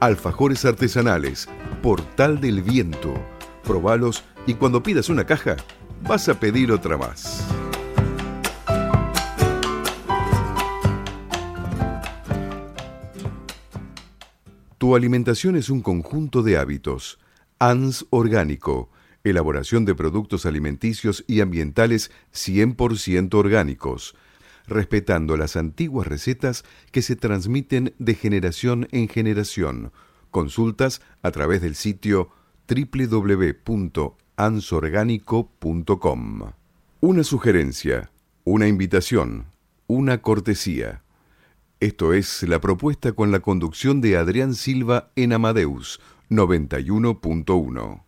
Alfajores artesanales, Portal del Viento. Probalos y cuando pidas una caja, vas a pedir otra más. Tu alimentación es un conjunto de hábitos. ANS Orgánico. Elaboración de productos alimenticios y ambientales 100% orgánicos respetando las antiguas recetas que se transmiten de generación en generación. Consultas a través del sitio www.ansorgánico.com. Una sugerencia, una invitación, una cortesía. Esto es la propuesta con la conducción de Adrián Silva en Amadeus 91.1.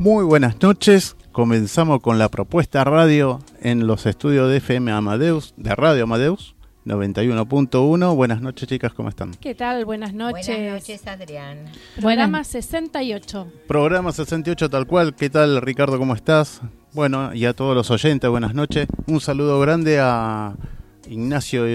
Muy buenas noches. Comenzamos con la propuesta radio en los estudios de FM Amadeus, de Radio Amadeus 91.1. Buenas noches, chicas, ¿cómo están? ¿Qué tal? Buenas noches. Buenas noches, Adrián. Programa 68. Programa 68 tal cual. ¿Qué tal, Ricardo? ¿Cómo estás? Bueno, y a todos los oyentes, buenas noches. Un saludo grande a Ignacio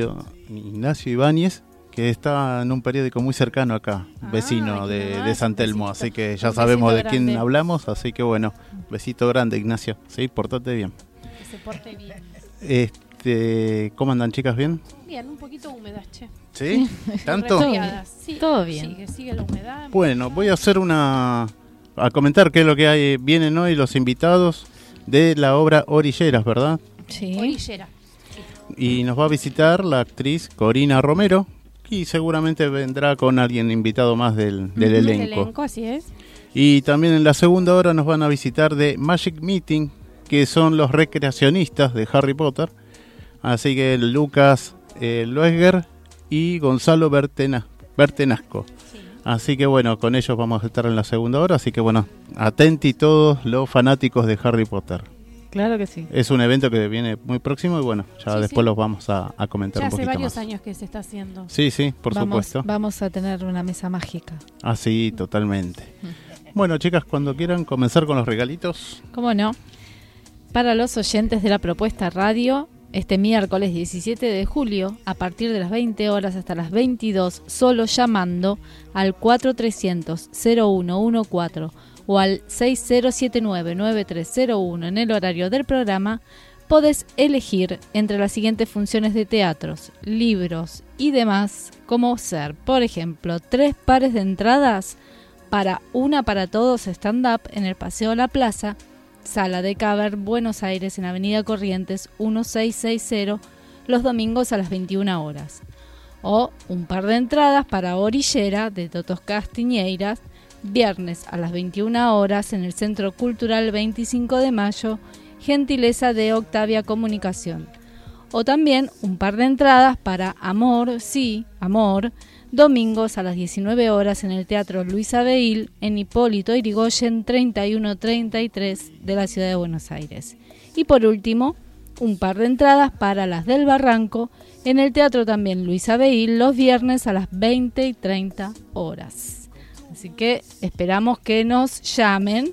Ignacio Ibáñez, que está en un periódico muy cercano acá, Ah, vecino de, San Telmo, besito. así que ya Un sabemos de quién grande. hablamos, así que bueno, besito grande Ignacio, sí, portate bien. Que se porte bien. Este, ¿cómo andan chicas? ¿Bien? Bien, un poquito húmedas, che. ¿Sí? ¿Tanto? Resfriadas. Sí, Todo bien. Sigue, sigue la humedad. Bueno, voy a hacer una a comentar qué es lo que hay vienen hoy los invitados de la obra Orilleras, ¿verdad? Sí. Orillera. Y nos va a visitar la actriz Corina Romero y seguramente vendrá con alguien invitado más del, del elenco. elenco, así es. Y también en la segunda hora nos van a visitar de Magic Meeting, que son los recreacionistas de Harry Potter. Así que Lucas eh, Loesger y Gonzalo Bertena- Bertenasco. Sí. Así que bueno, con ellos vamos a estar en la segunda hora. Así que bueno, atenti todos los fanáticos de Harry Potter. Claro que sí. Es un evento que viene muy próximo y bueno, ya Sí, después sí. los vamos a, a comentar Ya un hace poquito varios más. años que se está haciendo. Sí, sí, por vamos, supuesto. Vamos a tener una mesa mágica. Ah, sí, totalmente. Bueno, chicas, cuando quieran comenzar con los regalitos. ¿Cómo no? Para los oyentes de la propuesta radio, este miércoles 17 de julio, a partir de las 20 horas hasta las 22, solo llamando al 4300-0114 o al 6079-9301 en el horario del programa, podés elegir entre las siguientes funciones de teatros, libros y demás, como ser, por ejemplo, tres pares de entradas para Una para Todos stand-up en el Paseo La Plaza, Sala de Caber, Buenos Aires, en Avenida Corrientes 1660, los domingos a las 21 horas. O un par de entradas para Orillera de Totos Castiñeiras, viernes a las 21 horas en el Centro Cultural 25 de Mayo, gentileza de Octavia Comunicación. O también un par de entradas para Amor, sí, Amor, domingos a las 19 horas en el Teatro Luis Abeil en Hipólito Irigoyen 3133 de la Ciudad de Buenos Aires. Y por último, un par de entradas para las del Barranco en el Teatro también Luis Abeil los viernes a las 20 y 30 horas. Así que esperamos que nos llamen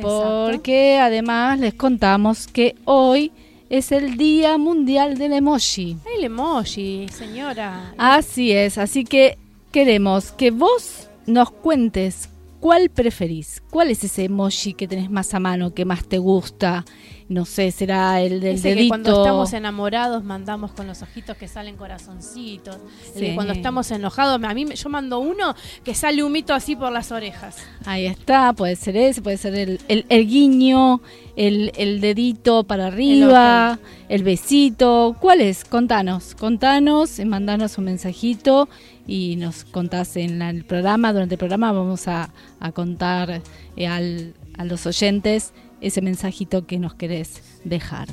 porque además les contamos que hoy es el Día Mundial del Emoji. El emoji, señora. Así es, así que queremos que vos nos cuentes ¿cuál preferís? ¿Cuál es ese emoji que tenés más a mano, que más te gusta? No sé, será el del Ese que dedito. cuando estamos enamorados mandamos con los ojitos que salen corazoncitos. El que cuando estamos enojados, a mí yo mando uno que sale un mito así por las orejas. Ahí está, puede ser ese, puede ser el, el- el guiño, el, el dedito para arriba, el, besito. ¿Cuál es? Contanos, contanos, eh, mandanos un mensajito y nos contás en la- el programa. Durante el programa vamos a, a contar eh, al- a los oyentes ese mensajito que nos querés dejar.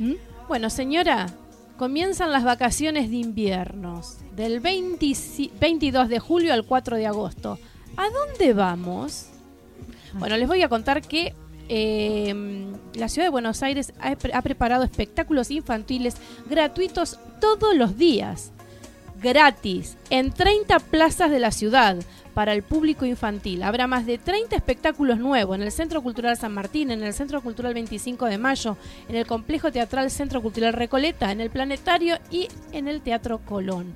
¿Mm? Bueno, señora, comienzan las vacaciones de invierno del 25 22 de julio al 4 de agosto. ¿A dónde vamos? Bueno, les voy a contar que eh, la ciudad de Buenos Aires ha, pre- ha preparado espectáculos infantiles gratuitos todos los días. Gratis, en 30 plazas de la ciudad para el público infantil. Habrá más de 30 espectáculos nuevos en el Centro Cultural San Martín, en el Centro Cultural 25 de Mayo, en el Complejo Teatral Centro Cultural Recoleta, en el Planetario y en el Teatro Colón.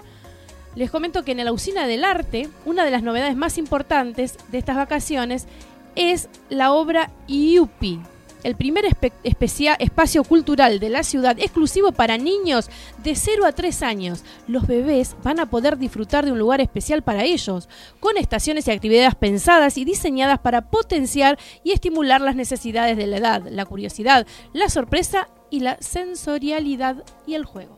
Les comento que en la Usina del Arte, una de las novedades más importantes de estas vacaciones es la obra IUPI, el primer espacio cultural de la ciudad exclusivo para niños de 0 a 3 años. Los bebés van a poder disfrutar de un lugar especial para ellos, con estaciones y actividades pensadas y diseñadas para potenciar y estimular las necesidades de la edad, la curiosidad, la sorpresa y la sensorialidad y el juego.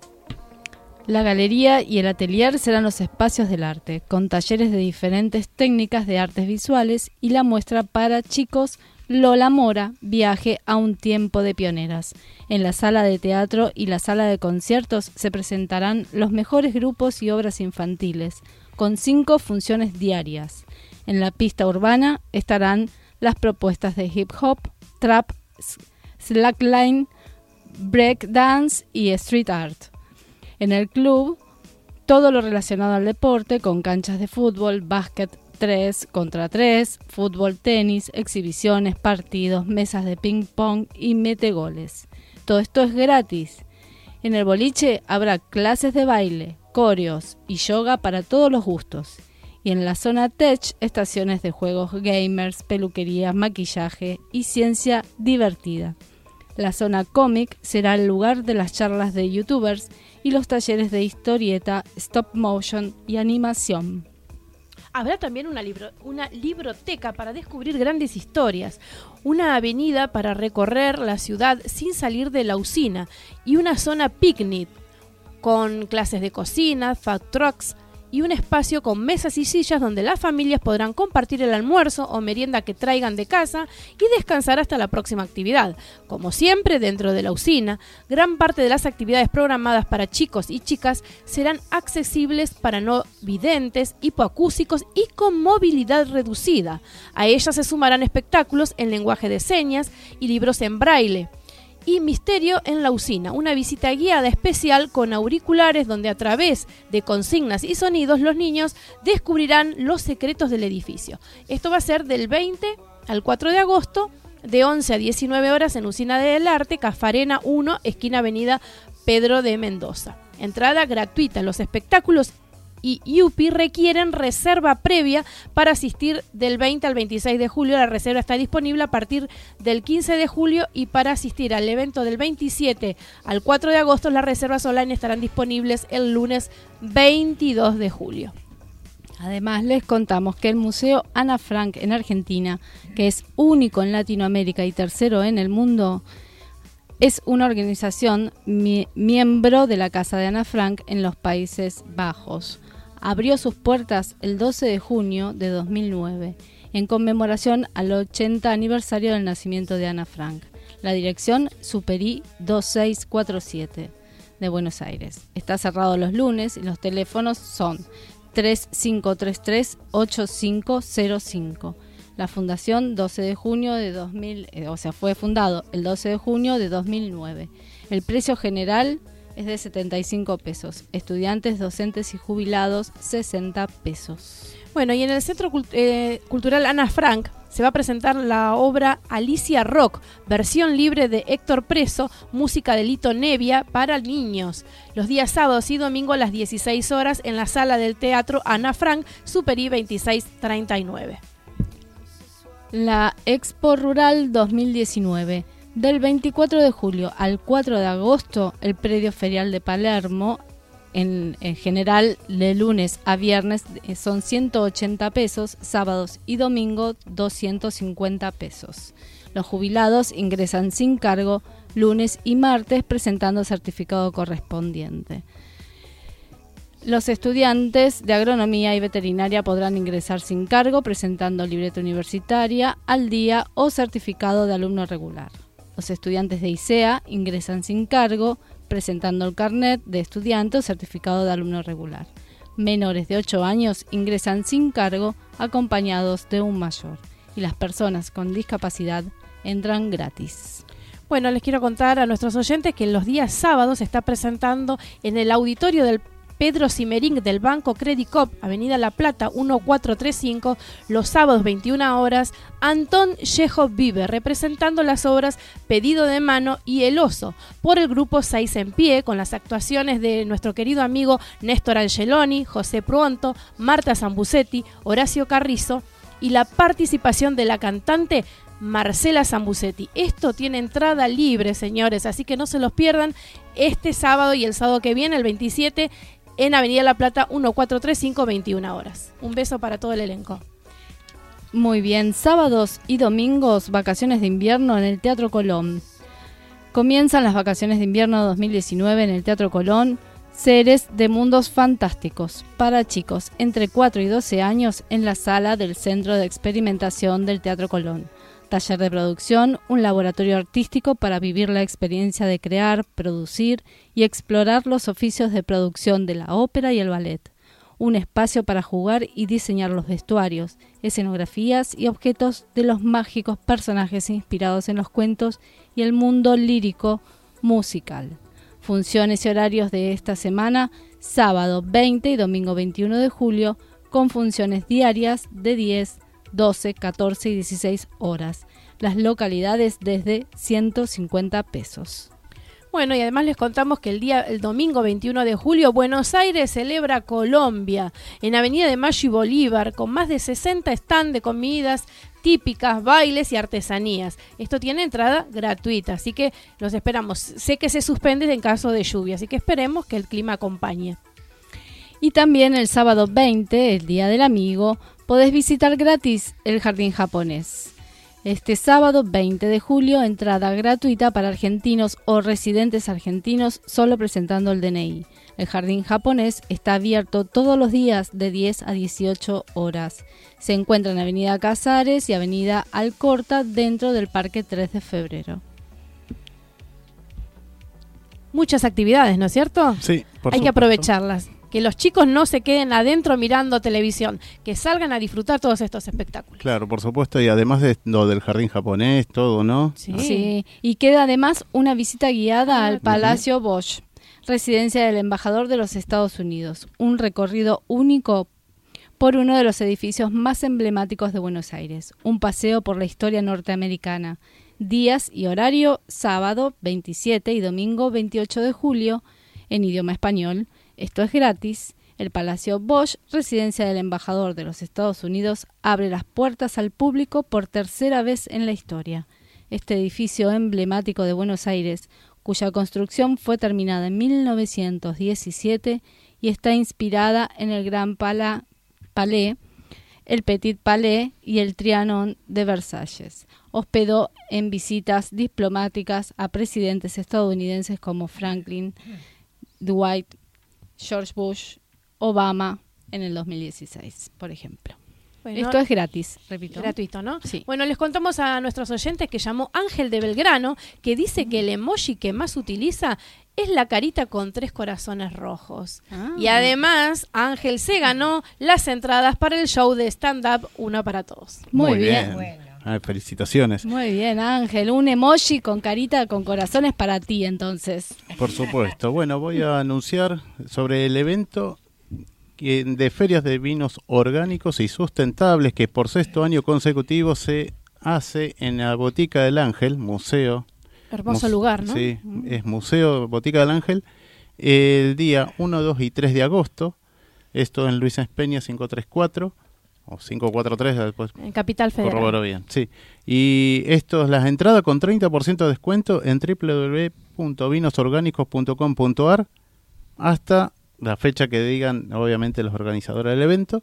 La galería y el atelier serán los espacios del arte, con talleres de diferentes técnicas de artes visuales y la muestra para chicos Lola Mora, viaje a un tiempo de pioneras. En la sala de teatro y la sala de conciertos se presentarán los mejores grupos y obras infantiles, con cinco funciones diarias. En la pista urbana estarán las propuestas de hip hop, trap, slackline, break dance y street art. En el club, todo lo relacionado al deporte, con canchas de fútbol, básquet 3 contra 3, fútbol, tenis, exhibiciones, partidos, mesas de ping pong y metegoles. Todo esto es gratis. En el boliche habrá clases de baile, coreos y yoga para todos los gustos. Y en la zona tech, estaciones de juegos gamers, peluquería, maquillaje y ciencia divertida. La zona cómic será el lugar de las charlas de youtubers y los talleres de historieta, stop motion y animación. Habrá también una, libro- una libroteca para descubrir grandes historias, una avenida para recorrer la ciudad sin salir de la usina y una zona picnic con clases de cocina, food trucks y un espacio con mesas y sillas donde las familias podrán compartir el almuerzo o merienda que traigan de casa y descansar hasta la próxima actividad. Como siempre, dentro de la usina, gran parte de las actividades programadas para chicos y chicas serán accesibles para no videntes, hipoacúsicos y con movilidad reducida. A ellas se sumarán espectáculos en lenguaje de señas y libros en braille y Misterio en la usina, una visita guiada especial con auriculares donde a través de consignas y sonidos los niños descubrirán los secretos del edificio. Esto va a ser del 20 al 4 de agosto, de 11 a 19 horas en Usina del Arte, Cafarena 1, esquina Avenida Pedro de Mendoza. Entrada gratuita. Los espectáculos y UPI requieren reserva previa para asistir del 20 al 26 de julio. La reserva está disponible a partir del 15 de julio y para asistir al evento del 27 al 4 de agosto las reservas online estarán disponibles el lunes 22 de julio. Además, les contamos que el Museo Ana Frank en Argentina, que es único en Latinoamérica y tercero en el mundo, es una organización mi- miembro de la Casa de Ana Frank en los Países Bajos. Abrió sus puertas el 12 de junio de 2009 en conmemoración al 80 aniversario del nacimiento de Ana Frank. La dirección Superi 2647 de Buenos Aires. Está cerrado los lunes y los teléfonos son 3533-8505. La fundación 12 de junio de 2000, eh, o sea, fue fundado el 12 de junio de 2009. El precio general es de 75 pesos. Estudiantes, docentes y jubilados 60 pesos. Bueno, y en el Centro Cult- eh, Cultural Ana Frank se va a presentar la obra Alicia Rock, versión libre de Héctor Preso, música de Lito Nevia para niños. Los días sábados y domingo a las 16 horas en la sala del Teatro Ana Frank, Superi 2639. La Expo Rural 2019. Del 24 de julio al 4 de agosto, el predio ferial de Palermo, en, en, general de lunes a viernes, eh, son 180 pesos, sábados y domingo 250 pesos. Los jubilados ingresan sin cargo lunes y martes presentando certificado correspondiente. Los estudiantes de agronomía y veterinaria podrán ingresar sin cargo presentando libreta universitaria al día o certificado de alumno regular. Los estudiantes de ICEA ingresan sin cargo presentando el carnet de estudiante o certificado de alumno regular. Menores de 8 años ingresan sin cargo acompañados de un mayor y las personas con discapacidad entran gratis. Bueno, les quiero contar a nuestros oyentes que los días sábados se está presentando en el auditorio del Pedro Simerín del Banco Credit Cop, Avenida La Plata 1435, los sábados 21 horas, Antón Yejo Vive, representando las obras Pedido de Mano y El Oso, por el grupo Seis en Pie, con las actuaciones de nuestro querido amigo Néstor Angeloni, José Pruonto, Marta Zambucetti, Horacio Carrizo y la participación de la cantante Marcela Zambucetti. Esto tiene entrada libre, señores, así que no se los pierdan este sábado y el sábado que viene, el 27, en Avenida La Plata 1435, 21 horas. Un beso para todo el elenco. Muy bien, sábados y domingos, vacaciones de invierno en el Teatro Colón. Comienzan las vacaciones de invierno 2019 en el Teatro Colón, seres de mundos fantásticos para chicos entre 4 y 12 años en la sala del Centro de Experimentación del Teatro Colón taller de producción, un laboratorio artístico para vivir la experiencia de crear, producir y explorar los oficios de producción de la ópera y el ballet, un espacio para jugar y diseñar los vestuarios, escenografías y objetos de los mágicos personajes inspirados en los cuentos y el mundo lírico musical. Funciones y horarios de esta semana, sábado 20 y domingo 21 de julio, con funciones diarias de 10 12, 14 y 16 horas. Las localidades desde 150 pesos. Bueno, y además les contamos que el día el domingo 21 de julio Buenos Aires celebra Colombia en Avenida de Mayo y Bolívar con más de 60 stands de comidas típicas, bailes y artesanías. Esto tiene entrada gratuita, así que los esperamos. Sé que se suspende en caso de lluvia, así que esperemos que el clima acompañe. Y también el sábado 20, el Día del Amigo, podés visitar gratis el jardín japonés. Este sábado 20 de julio, entrada gratuita para argentinos o residentes argentinos solo presentando el DNI. El jardín japonés está abierto todos los días de 10 a 18 horas. Se encuentra en Avenida Casares y Avenida Alcorta dentro del Parque 3 de Febrero. Muchas actividades, ¿no es cierto? Sí, por Hay que aprovecharlas que los chicos no se queden adentro mirando televisión, que salgan a disfrutar todos estos espectáculos. Claro, por supuesto, y además de lo del jardín japonés, todo, ¿no? Sí. sí. Y queda además una visita guiada al Palacio Bosch, residencia del embajador de los Estados Unidos, un recorrido único por uno de los edificios más emblemáticos de Buenos Aires, un paseo por la historia norteamericana. Días y horario sábado 27 y domingo 28 de julio en idioma español esto es gratis. El Palacio Bosch, residencia del embajador de los Estados Unidos, abre las puertas al público por tercera vez en la historia. Este edificio emblemático de Buenos Aires, cuya construcción fue terminada en 1917 y está inspirada en el Gran Palais, el Petit Palais y el Trianon de Versalles. Hospedó en visitas diplomáticas a presidentes estadounidenses como Franklin, Dwight George Bush, Obama en el 2016, por ejemplo. Esto es gratis, repito. Gratuito, ¿no? Sí. Bueno, les contamos a nuestros oyentes que llamó Ángel de Belgrano, que dice que el emoji que más utiliza es la carita con tres corazones rojos. Ah. Y además, Ángel se ganó las entradas para el show de stand-up Una para Todos. Muy, bien. Ah, felicitaciones. Muy bien, Ángel. Un emoji con carita con corazones para ti, entonces. Por supuesto. Bueno, voy a anunciar sobre el evento de ferias de vinos orgánicos y sustentables que por sexto año consecutivo se hace en la Botica del Ángel, museo. Hermoso Muse- lugar, ¿no? Sí, es Museo Botica del Ángel, el día 1, 2 y 3 de agosto. Esto en Luis Peña 534. O 543, después En Capital Federal. corroboro bien. Sí. Y esto es las entradas con 30% de descuento en www.vinosorgánicos.com.ar hasta la fecha que digan, obviamente, los organizadores del evento.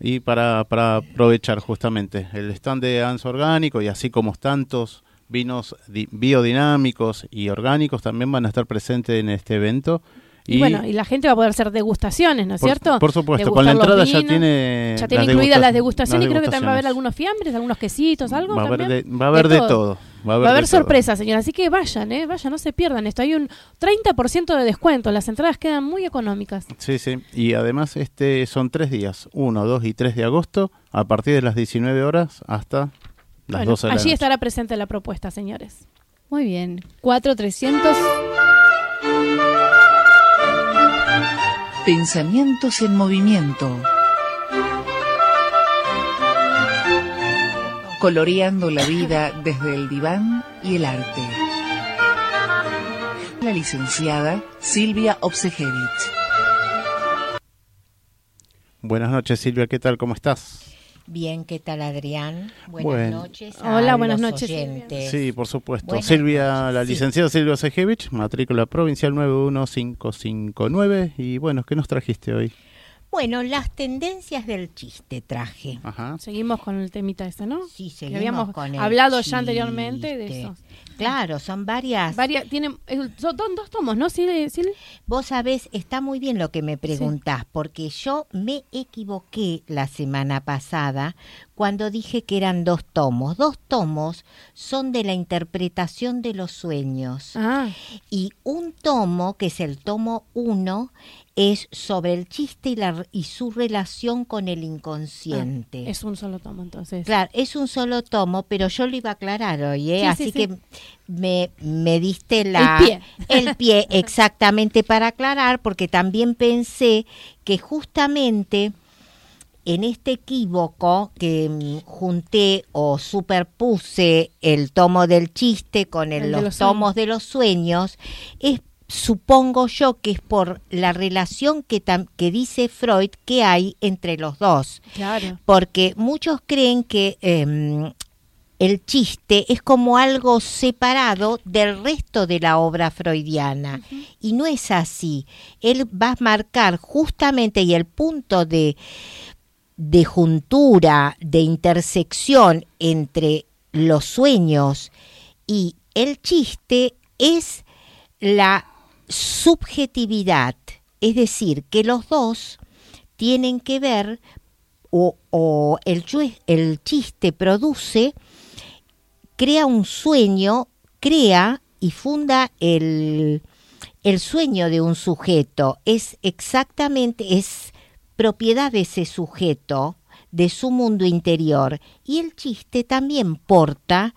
Y para, para aprovechar justamente el stand de ANS Orgánico y así como tantos vinos di- biodinámicos y orgánicos también van a estar presentes en este evento. Y, bueno, y la gente va a poder hacer degustaciones, ¿no es cierto? Por supuesto, Degustar con la entrada ya tiene... Ya tiene las incluidas las degusta- degustaciones y creo que también va a haber algunos fiambres, algunos quesitos, algo Va a haber de, va a haber de todo. Va a haber, Va a haber de todo. sorpresas, señora. Así que vayan, ¿eh? Vayan, no se pierdan esto. Hay un 30% de descuento. Las entradas quedan muy económicas. Sí, sí. Y además este son tres días, 1, 2 y 3 de agosto, a partir de las 19 horas hasta las Bueno, 12 de la allí noche. estará presente la propuesta, señores. Muy bien. 4300. Pensamientos en movimiento. Coloreando la vida desde el diván y el arte. La licenciada Silvia Obsejevich. Buenas noches, Silvia, ¿qué tal? ¿Cómo estás? Bien, ¿qué tal Adrián? Buenas Bueno. noches. a Hola, buenas los noches, oyentes. Sí, por supuesto. Buenas Silvia, noches, la sí. licenciada Silvia Sejevich, matrícula provincial 91559. Y bueno, ¿qué nos trajiste hoy? Bueno, las tendencias del chiste traje. Ajá. Seguimos con el temita este, ¿no? Sí, Que seguimos habíamos con el hablado ya anteriormente de eso. Claro, son varias. Varias, tienen, son dos, dos tomos, ¿no? ¿Sí, sí? Vos sabés, está muy bien lo que me preguntás, porque yo me equivoqué la semana pasada cuando dije que eran dos tomos. Dos tomos son de la interpretación de los sueños. Ah, Y un tomo, que es el tomo 1, es sobre el chiste y, la, y su relación con el inconsciente. Ah, es un solo tomo, entonces. Claro, es un solo tomo, pero yo lo iba a aclarar hoy, ¿eh? Sí, sí, así sí. que me, me diste la, El pie. el pie exactamente para aclarar, porque también pensé que justamente en este equívoco que mm, junté o superpuse el tomo del chiste con el- El de los, los tomos de los sueños, es supongo yo que es por la relación que, tam- que dice Freud que hay entre los dos Claro. porque muchos creen que em, el chiste es como algo separado del resto de la obra freudiana y no es así. Él va a marcar justamente y el punto de, de juntura, de intersección entre los sueños y el chiste es la subjetividad, es decir, que los dos tienen que ver o, o el, el chiste produce, crea un sueño, crea y funda el, el sueño de un sujeto. Es exactamente, es propiedad de ese sujeto, de su mundo interior. Y el chiste también porta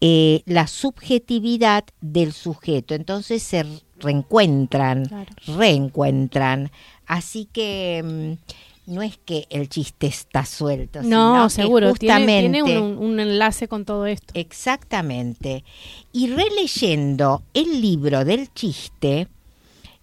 eh, la subjetividad del sujeto. Entonces se reencuentran, Claro. reencuentran. Así que mm, no es que el chiste está suelto, No, sino que seguro. Tiene, justamente tiene un, un enlace con todo esto. Exactamente. Y releyendo el libro del chiste,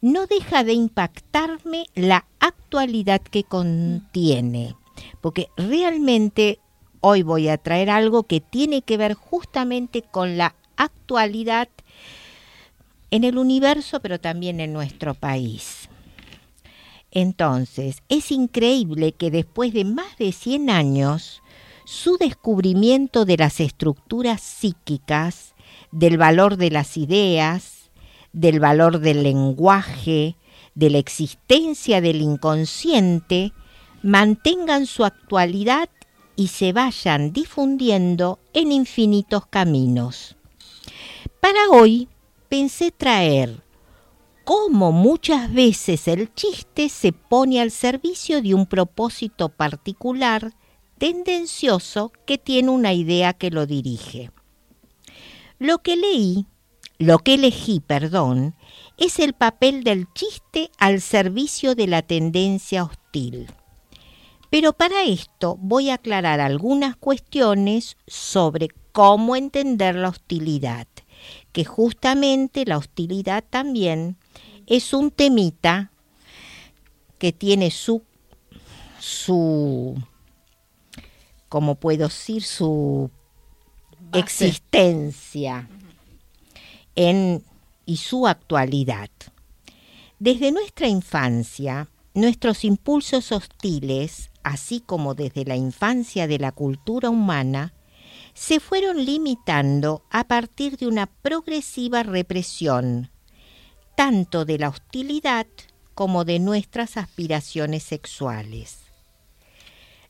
no deja de impactarme la actualidad que contiene. Porque realmente hoy voy a traer algo que tiene que ver justamente con la actualidad en el universo, pero también en nuestro país. Entonces, es increíble que después de más de 100 años, su descubrimiento de las estructuras psíquicas, del valor de las ideas, del valor del lenguaje, de la existencia del inconsciente, mantengan su actualidad y se vayan difundiendo en infinitos caminos. Para hoy pensé traer cómo muchas veces el chiste se pone al servicio de un propósito particular, tendencioso, que tiene una idea que lo dirige. Lo que leí, lo que elegí, perdón, es el papel del chiste al servicio de la tendencia hostil. Pero para esto voy a aclarar algunas cuestiones sobre cómo entender la hostilidad, que justamente la hostilidad también es un temita que tiene su, su como puedo decir, su Base. existencia en, y su actualidad. Desde nuestra infancia, nuestros impulsos hostiles, así como desde la infancia de la cultura humana, se fueron limitando a partir de una progresiva represión, tanto de la hostilidad como de nuestras aspiraciones sexuales.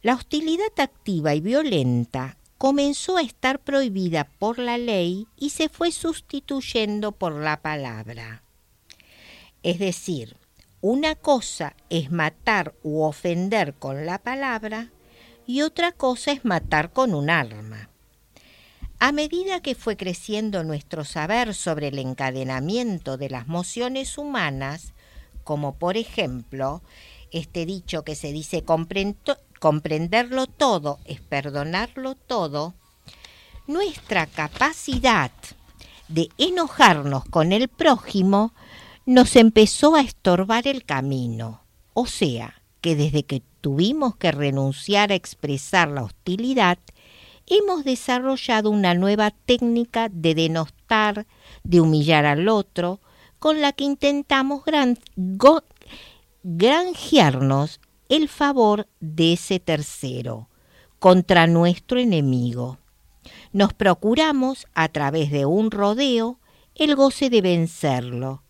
La hostilidad activa y violenta comenzó a estar prohibida por la ley y se fue sustituyendo por la palabra. Es decir, una cosa es matar u ofender con la palabra y otra cosa es matar con un arma. A medida que fue creciendo nuestro saber sobre el encadenamiento de las mociones humanas, como por ejemplo este dicho que se dice "Comprendo- comprenderlo todo es perdonarlo todo, nuestra capacidad de enojarnos con el prójimo nos empezó a estorbar el camino. O sea, que desde que tuvimos que renunciar a expresar la hostilidad, hemos desarrollado una nueva técnica de denostar, de humillar al otro, con la que intentamos gran- granjearnos el favor de ese tercero contra nuestro enemigo. Nos procuramos, a través de un rodeo, el goce de vencerlo,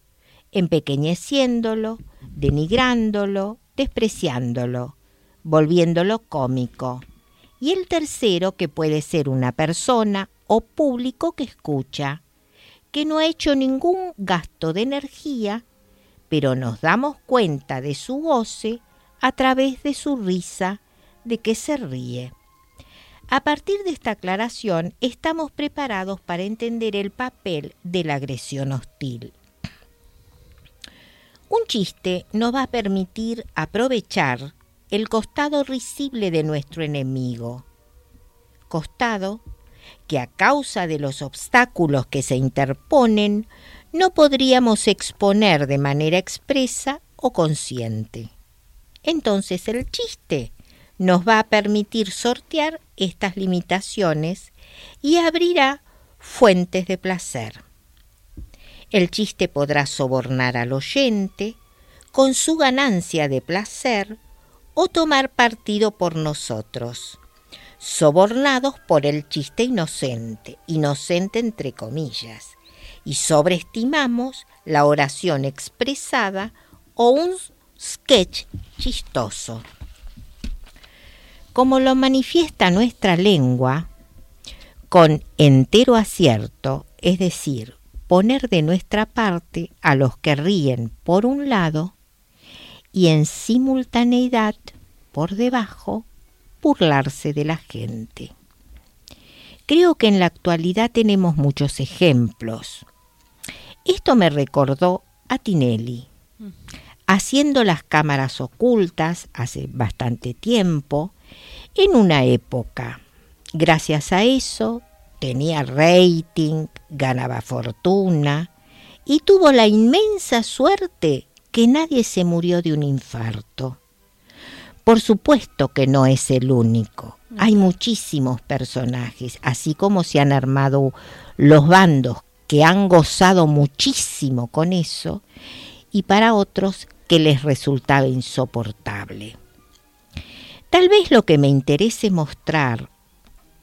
empequeñeciéndolo, denigrándolo, despreciándolo, volviéndolo cómico. Y el tercero, que puede ser una persona o público que escucha, que no ha hecho ningún gasto de energía, pero nos damos cuenta de su goce a través de su risa, de que se ríe. A partir de esta aclaración, estamos preparados para entender el papel de la agresión hostil. Un chiste nos va a permitir aprovechar el costado risible de nuestro enemigo. Costado que a causa de los obstáculos que se interponen no podríamos exponer de manera expresa o consciente. Entonces el chiste nos va a permitir sortear estas limitaciones y abrirá fuentes de placer. El chiste podrá sobornar al oyente con su ganancia de placer o tomar partido por nosotros, sobornados por el chiste inocente, inocente entre comillas, y sobreestimamos la oración expresada o un sketch chistoso. Como lo manifiesta nuestra lengua, con entero acierto, es decir, poner de nuestra parte a los que ríen por un lado y en simultaneidad, por debajo, burlarse de la gente. Creo que en la actualidad tenemos muchos ejemplos. Esto me recordó a Tinelli, haciendo las cámaras ocultas hace bastante tiempo, en una época. Gracias a eso tenía rating, ganaba fortuna y tuvo la inmensa suerte que nadie se murió de un infarto. Por supuesto que no es el único. Hay muchísimos personajes, así como se han armado los bandos que han gozado muchísimo con eso y para otros que les resultaba insoportable. Tal vez lo que me interese mostrar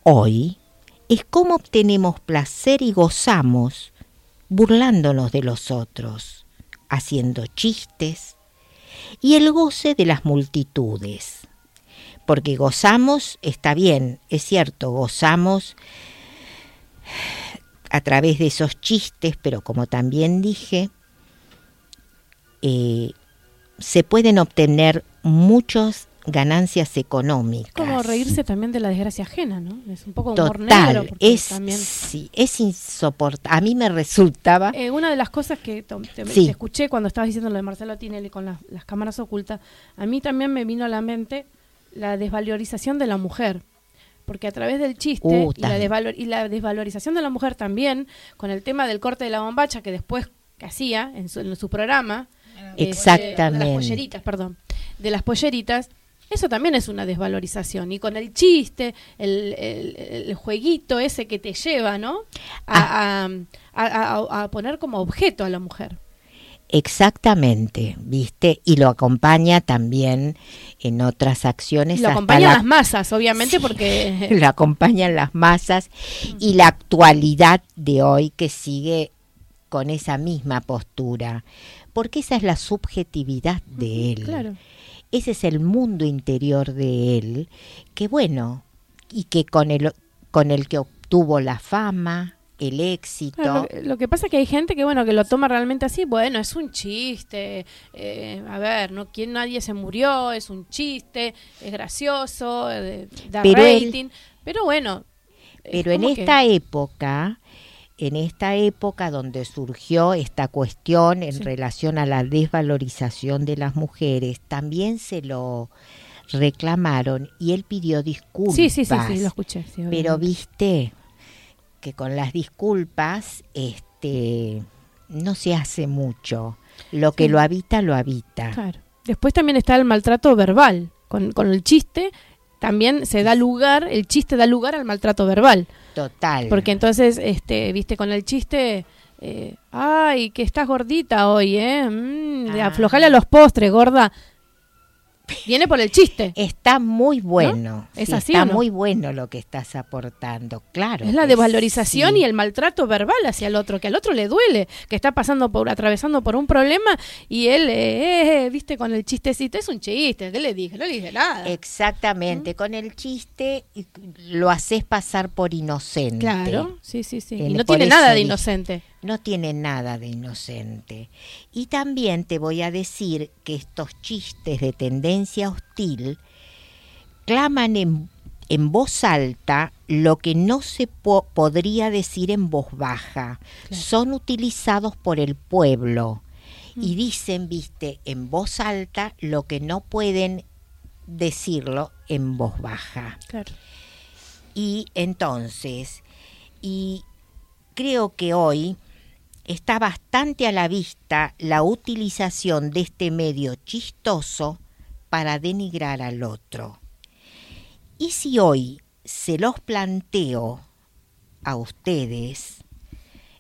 hoy es cómo obtenemos placer y gozamos burlándonos de los otros, haciendo chistes y el goce de las multitudes. Porque gozamos, está bien, es cierto, gozamos a través de esos chistes, pero como también dije, eh, se pueden obtener muchas ganancias económicas. Como reírse también de la desgracia ajena, ¿no? Es un poco humor negro. Total, es, también- sí, es insoportable. A mí me resultaba... Eh, una de las cosas que te, Sí. te escuché cuando estabas diciendo lo de Marcelo Tinelli con las, las cámaras ocultas, a mí también me vino a la mente la desvalorización de la mujer. Porque a través del chiste Uh, y, la y la desvalorización de la mujer también, con el tema del corte de la bombacha que después que hacía en su, en su programa, este, de las Exactamente. polleritas, perdón, de las polleritas, Eso también es una desvalorización. Y con el chiste, el, el- el jueguito ese que te lleva, ¿no? A, a- a- a- a poner como objeto a la mujer. Exactamente, ¿viste? Y lo acompaña también en otras acciones. Lo hasta acompañan la- las masas, obviamente, porque... lo acompañan las masas y la actualidad de hoy que sigue con esa misma postura, porque esa es la subjetividad de él. Claro. Ese es el mundo interior de él, que bueno, y que con el, con el que obtuvo la fama, el éxito. Lo, lo que pasa es que hay gente que bueno que lo toma realmente así, bueno, es un chiste, eh, a ver, no quien nadie se murió, es un chiste, es gracioso, eh, da Pero él- rating, pero bueno. Pero en que- esta época, en esta época donde surgió esta cuestión en Sí. relación a la desvalorización de las mujeres, también se lo reclamaron y él pidió disculpas. Sí, sí, sí, sí, lo escuché. sí, Pero viste que con las disculpas, este, no se hace mucho. Lo que lo habita, lo habita. Claro. Después también está el maltrato verbal, con, con el chiste también se da lugar, el chiste da lugar al maltrato verbal. Total. Porque entonces, este, viste, con el chiste, eh, ay, que estás gordita hoy, ¿eh? Mm, Ah. Aflojale a los postres, gorda. Viene por el chiste. Está muy bueno. ¿Es sí, así está no? muy bueno lo que estás aportando, claro. Es la desvalorización sí. y el maltrato verbal hacia el otro, que al otro le duele, que está pasando por, atravesando por un problema y él, eh, eh, viste, con el chistecito, es un chiste, ¿qué le dije? No le dije nada. Exactamente, con el chiste lo haces pasar por inocente. Claro, sí, sí, sí. Y no tiene nada de inocente. No tiene nada de inocente. Y también te voy a decir que estos chistes de tendencia hostil claman en, en voz alta lo que no se po- podría decir en voz baja. Claro. Son utilizados por el pueblo Mm. y dicen, viste, en voz alta lo que no pueden decirlo en voz baja. Claro. Y entonces, y creo que hoy está bastante a la vista la utilización de este medio chistoso para denigrar al otro. Y si hoy se los planteo a ustedes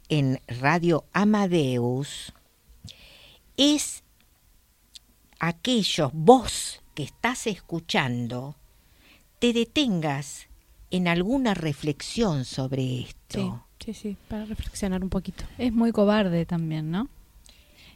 en Radio Amadeus, es aquellos vos que estás escuchando, te detengas en alguna reflexión sobre esto. Sí, para reflexionar un poquito. Es muy cobarde también, ¿no?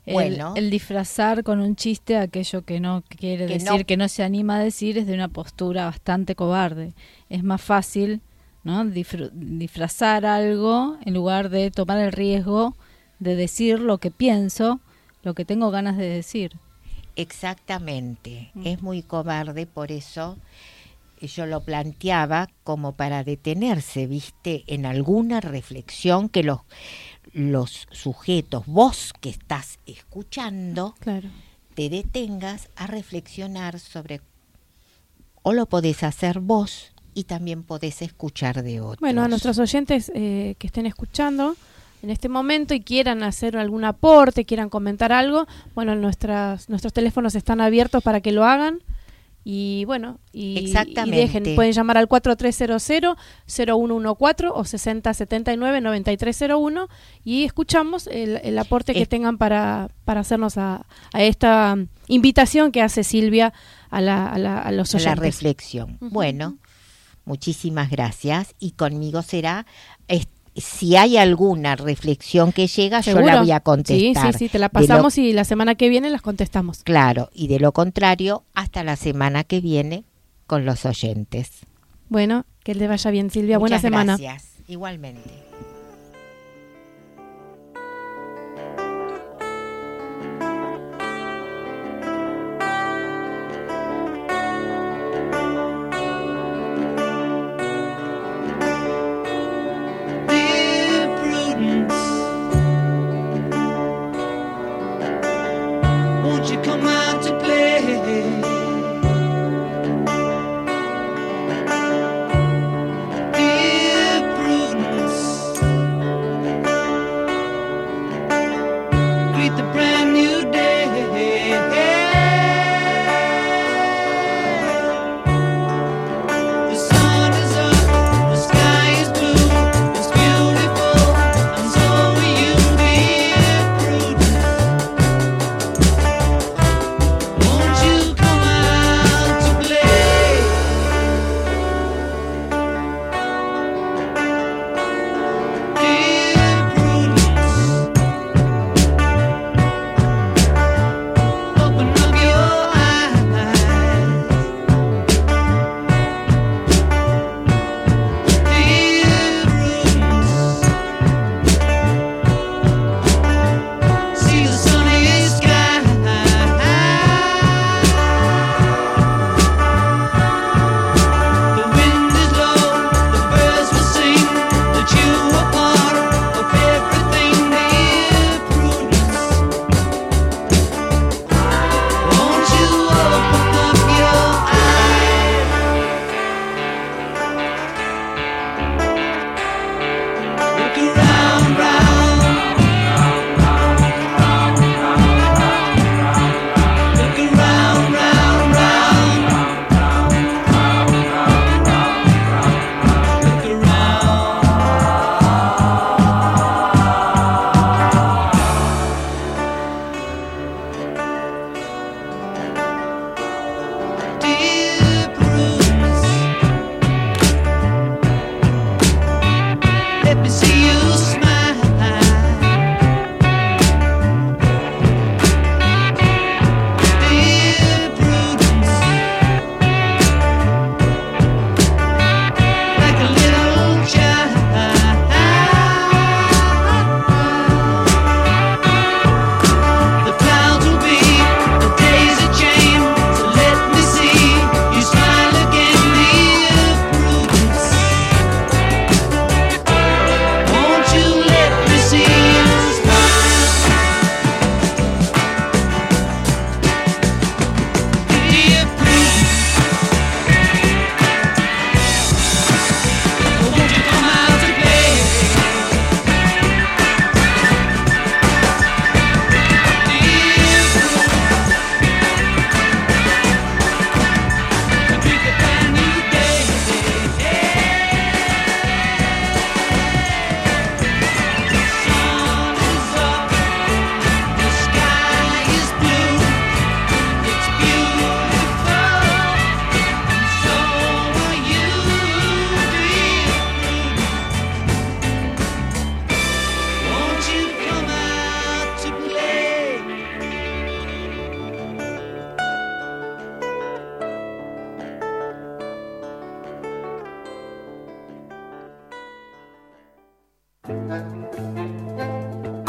El, Bueno. el disfrazar con un chiste aquello que no quiere Que decir, no. que no se anima a decir, es de una postura bastante cobarde. Es más fácil, ¿no? Disfrazar algo en lugar de tomar el riesgo de decir lo que pienso, lo que tengo ganas de decir. Exactamente, Mm. es muy cobarde, por eso yo lo planteaba como para detenerse, viste, en alguna reflexión que los, los sujetos, vos que estás escuchando, Claro. te detengas a reflexionar sobre, o lo podés hacer vos y también podés escuchar de otros. Bueno, a nuestros oyentes eh, que estén escuchando en este momento y quieran hacer algún aporte, quieran comentar algo, bueno, nuestras, nuestros teléfonos están abiertos para que lo hagan. Y bueno, y, Exactamente. y dejen, pueden llamar al 4300-0114 o 6079-9301 y escuchamos el, el aporte que tengan para, para hacernos a, a esta invitación que hace Silvia a, la, a, la- a los a la oyentes. reflexión. Bueno, muchísimas gracias y conmigo será es- si hay alguna reflexión que llega, yo la voy a contestar. Sí, sí, sí, te la lo- pasamos y la semana que viene las contestamos. Claro, y de lo contrario, hasta la semana que viene con los oyentes. Bueno, que le vaya bien, Silvia. Buena semana. Gracias, igualmente.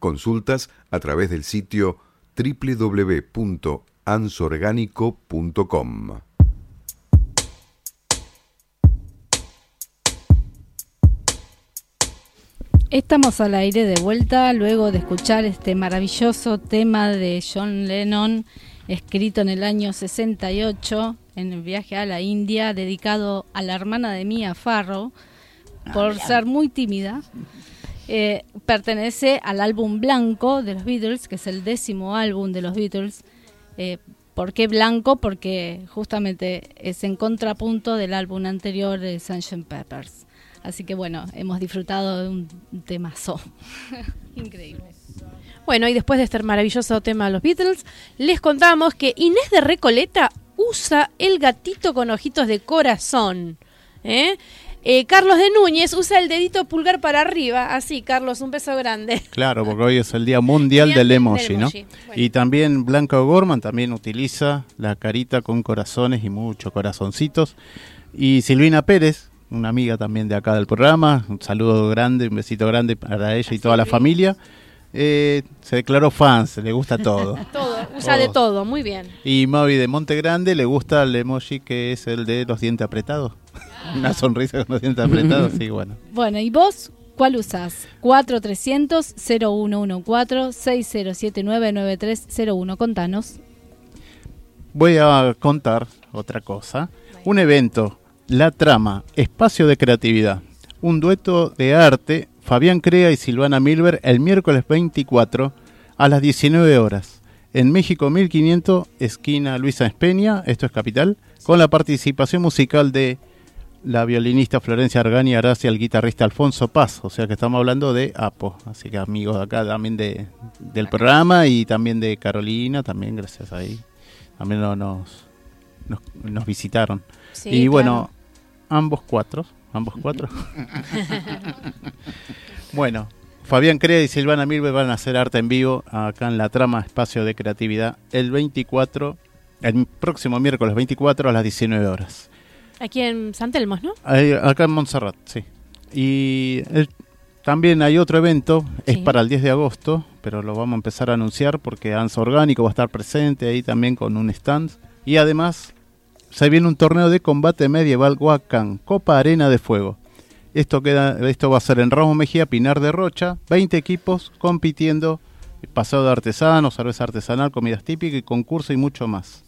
Consultas a través del sitio www.ansorgánico.com. Estamos al aire de vuelta luego de escuchar este maravilloso tema de John Lennon escrito en el año 68 en el viaje a la India dedicado a la hermana de Mia Farrow por ser muy tímida. Eh, pertenece al álbum blanco de los Beatles, que es el décimo álbum de los Beatles. Eh, ¿Por qué blanco? Porque justamente es en contrapunto del álbum anterior de Sunshine Peppers. Así que bueno, hemos disfrutado de un temazo. Increíble. Bueno, y después de este maravilloso tema de los Beatles, les contamos que Inés de Recoleta usa el gatito con ojitos de corazón. ¿eh? Eh, Carlos de Núñez usa el dedito pulgar para arriba. Así, Carlos, un beso grande. Claro, porque hoy es el Día Mundial del del Emoji, ¿no? bueno. Y también Blanca Gorman también utiliza la carita con corazones y muchos corazoncitos. Y Silvina Pérez, una amiga también de acá del programa, un saludo grande, un besito grande para ella y toda la familia. Eh, se declaró fan, se le gusta todo. Todo, usa de todo, muy bien. Y Mavi de Monte Grande le gusta el emoji que es el de los dientes apretados. Una sonrisa con los dientes apretados, sí, bueno. Bueno, ¿y vos cuál usás? 4300-0114-6079-9301. Contanos. Voy a contar otra cosa. Un evento, La Trama, Espacio de Creatividad. Un dueto de arte, Fabián Crea y Silvana Milber, el miércoles 24 a las 19 horas. En México 1500, esquina Luisa Espeña, esto es Capital, con la participación musical de la violinista Florencia Argani Arás y el guitarrista Alfonso Paz. O sea que estamos hablando de Apo. Así que amigos de acá también de, del programa y también de Carolina, también gracias ahí. También no- nos, nos, nos visitaron. Sí, y bueno, ambos cuatro. Ambos cuatro. bueno, Fabián Crea y Silvana Milbe van a hacer arte en vivo acá en la trama Espacio de Creatividad el 24, el próximo miércoles 24 a las 19 horas. Aquí en San Telmos, ¿no? Ahí, acá en Montserrat, sí. Y el- también hay otro evento, es Sí. para el 10 de agosto, pero lo vamos a empezar a anunciar porque Ansa Orgánico va a estar presente ahí también con un stand. Y además se viene un torneo de combate medieval Huacán, Copa Arena de Fuego. Esto, queda, esto va a ser en Ramos Mejía, Pinar de Rocha, 20 equipos compitiendo, pasado de artesanos, cerveza artesanal, comidas típicas y concurso y mucho más.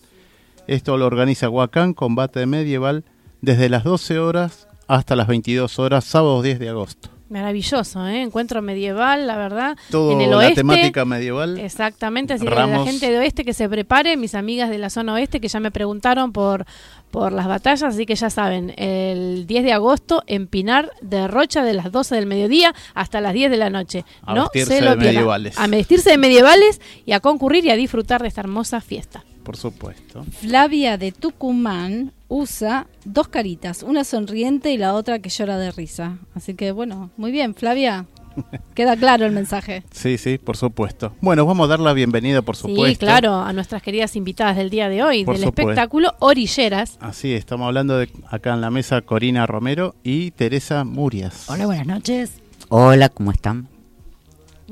Esto lo organiza Huacán, combate medieval, desde las 12 horas hasta las 22 horas, sábado 10 de agosto. Maravilloso, ¿eh? Encuentro medieval, la verdad. Todo en el la oeste. temática medieval. Exactamente, así que la gente de oeste que se prepare, mis amigas de la zona oeste que ya me preguntaron por, por las batallas, así que ya saben, el 10 de agosto en Pinar de Rocha de las 12 del mediodía hasta las 10 de la noche. A no vestirse se lo de medievales. A vestirse de medievales y a concurrir y a disfrutar de esta hermosa fiesta. Por supuesto. Flavia de Tucumán usa dos caritas, una sonriente y la otra que llora de risa. Así que bueno, muy bien, Flavia. Queda claro el mensaje. Sí, sí, por supuesto. Bueno, vamos a dar la bienvenida, por supuesto. Sí, claro, a nuestras queridas invitadas del día de hoy, Por del supuesto. espectáculo Orilleras. Así, estamos hablando de acá en la mesa Corina Romero y Teresa Murias. Hola, buenas noches. Hola, ¿cómo están?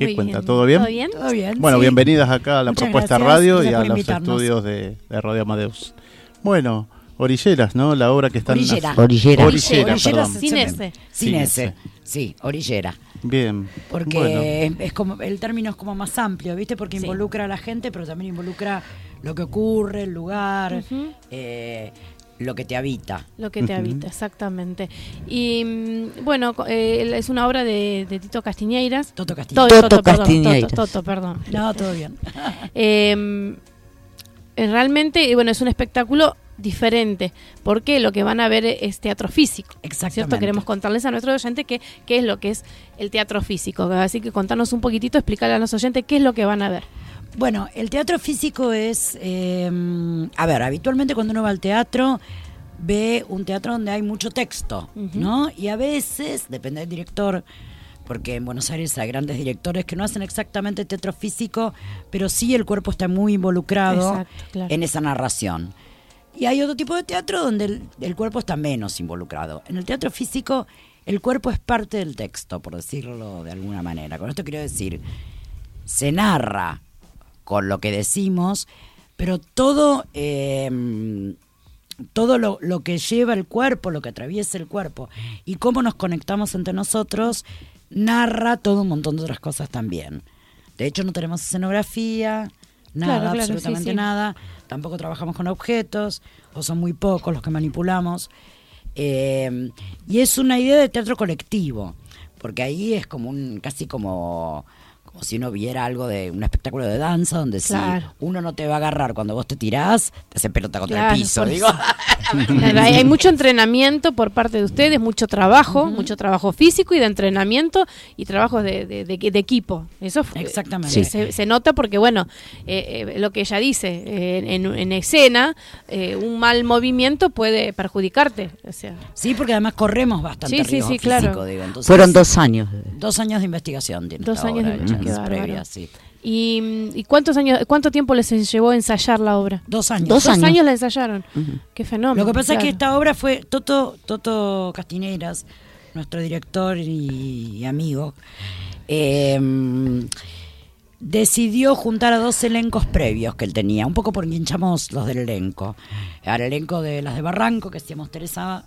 ¿Qué Muy cuenta? bien. ¿Todo bien? ¿Todo bien? ¿Todo bien? Bueno, Sí. bienvenidas acá a la Muchas propuesta gracias, radio y a los invitarnos. estudios de, de Radio Amadeus. Bueno, Orilleras, ¿no? La obra que están... Orillera. Orillera. Orillera, Orillera Sin ese. Sin ese. Sí, orillera. Bien. Porque Bueno, es- como el término es como más amplio, ¿viste? Porque Sí. involucra a la gente, pero también involucra lo que ocurre, el lugar, eh, lo que te habita. Lo que te habita, exactamente. Y mm, bueno, co- eh, es una obra de, de Tito Castiñeiras. Toto Castillo. To- Toto perdón, Castiñeiras. Toto, Toto, perdón. No, todo bien. Eh, eh, realmente, bueno, es un espectáculo diferente, porque lo que van a ver es teatro físico. Exactamente. ¿Cierto? Queremos contarles a nuestros oyentes qué, qué es lo que es el teatro físico. Así que contanos un poquitito, explicarle a los oyentes qué es lo que van a ver. Bueno, el teatro físico es, eh, a ver, habitualmente cuando uno va al teatro ve un teatro donde hay mucho texto. ¿no? Y a veces, depende del director, porque en Buenos Aires hay grandes directores que no hacen exactamente teatro físico, pero sí el cuerpo está muy involucrado Exacto, claro. en esa narración. Y hay otro tipo de teatro donde el, el cuerpo está menos involucrado. En el teatro físico, el cuerpo es parte del texto, por decirlo de alguna manera. Con esto quiero decir, se narra con lo que decimos, pero todo, eh, todo lo, lo que lleva el cuerpo, lo que atraviesa el cuerpo y cómo nos conectamos entre nosotros, narra todo un montón de otras cosas también. De hecho, no tenemos escenografía, nada, Claro, claro, sí, absolutamente sí. nada. Tampoco trabajamos con objetos, o son muy pocos los que manipulamos. Eh, y es una idea de teatro colectivo, porque ahí es como un, casi como, como si uno viera algo de un espectáculo de danza, donde Claro. si uno no te va a agarrar cuando vos te tirás, te hace pelota contra Claro, el piso. Digo. Claro, hay, hay mucho entrenamiento por parte de ustedes, mucho trabajo, mucho trabajo físico y de entrenamiento y trabajo de, de- de- de equipo. Eso fue- Exactamente. se, se nota porque, bueno, eh, eh, lo que ella dice, eh, en, en escena, eh, un mal movimiento puede perjudicarte. O sea, Sí, porque además corremos bastante Sí, sí, riesgo sí, claro. físico, digo. Entonces, Fueron dos años. dos años de investigación tiene Dos años de- hecha, qué sí. ¿Y, y cuántos años, cuánto tiempo les llevó a ensayar la obra? Dos años. Dos Dos años. años la ensayaron. Qué fenómeno. Lo que pasa es que esta obra fue Toto, Toto Castineras, nuestro director y, y amigo, eh, decidió juntar a dos elencos previos que él tenía, un poco porque hinchamos los del elenco. Al elenco de las de Barranco, que hacíamos Teresa,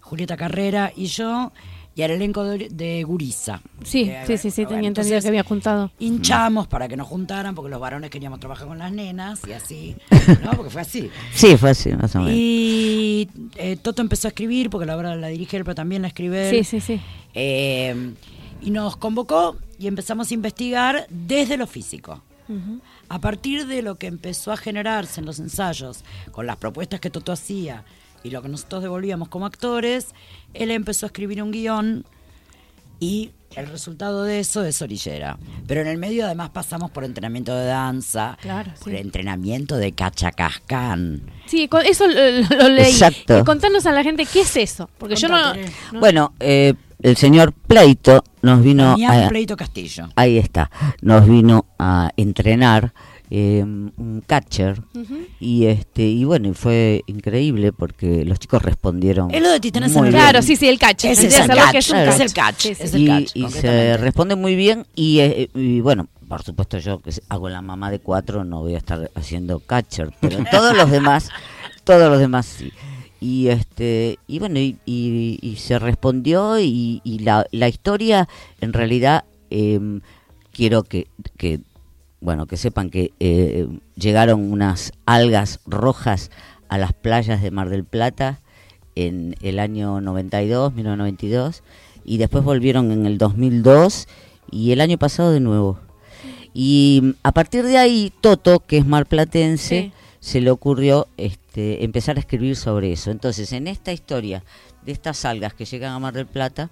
Julieta Carrera y yo, y al elenco de, de Guriza. Sí, sí, sí, sí, bueno, tenía entendido que había juntado. Hinchamos para que nos juntaran, porque los varones queríamos trabajar con las nenas y así, ¿no? Porque fue así. Sí, fue así, más o menos. Y eh, Toto empezó a escribir, porque la obra la dirige él, pero también la escribe él. Sí, sí, sí. Eh, y nos convocó y empezamos a investigar desde lo físico. A partir de lo que empezó a generarse en los ensayos, con las propuestas que Toto hacía y lo que nosotros devolvíamos como actores, él empezó a escribir un guion y el resultado de eso es Orillera. Pero en el medio además pasamos por entrenamiento de danza, Claro, sí. por entrenamiento de cachacascán. Sí, eso lo, lo leí. Exacto. Y contanos a la gente qué es eso. Porque yo no. Bueno, eh, el señor Pleito nos vino a... Pleito Castillo. Ahí está, nos vino a entrenar eh, un catcher y este y bueno, y fue increíble porque los chicos respondieron Es lo de muy el bien. Claro, sí, sí, el catch. Ese es el catch, que es un es el catch, Sí, sí. es el y, catch, y se responde muy bien y, eh, y bueno, por supuesto yo que hago la mamá de cuatro no voy a estar haciendo catcher, pero todos los demás, todos los demás sí. Y este y bueno y, y- y se respondió y, y la, la historia en realidad em, quiero que, que bueno que sepan que eh, llegaron unas algas rojas a las playas de Mar del Plata en el año 92, 1992, y después volvieron en el 2002 y el año pasado de nuevo. Y a partir de ahí, Toto, que es marplatense, Sí. se le ocurrió este, empezar a escribir sobre eso. Entonces, en esta historia de estas algas que llegan a Mar del Plata,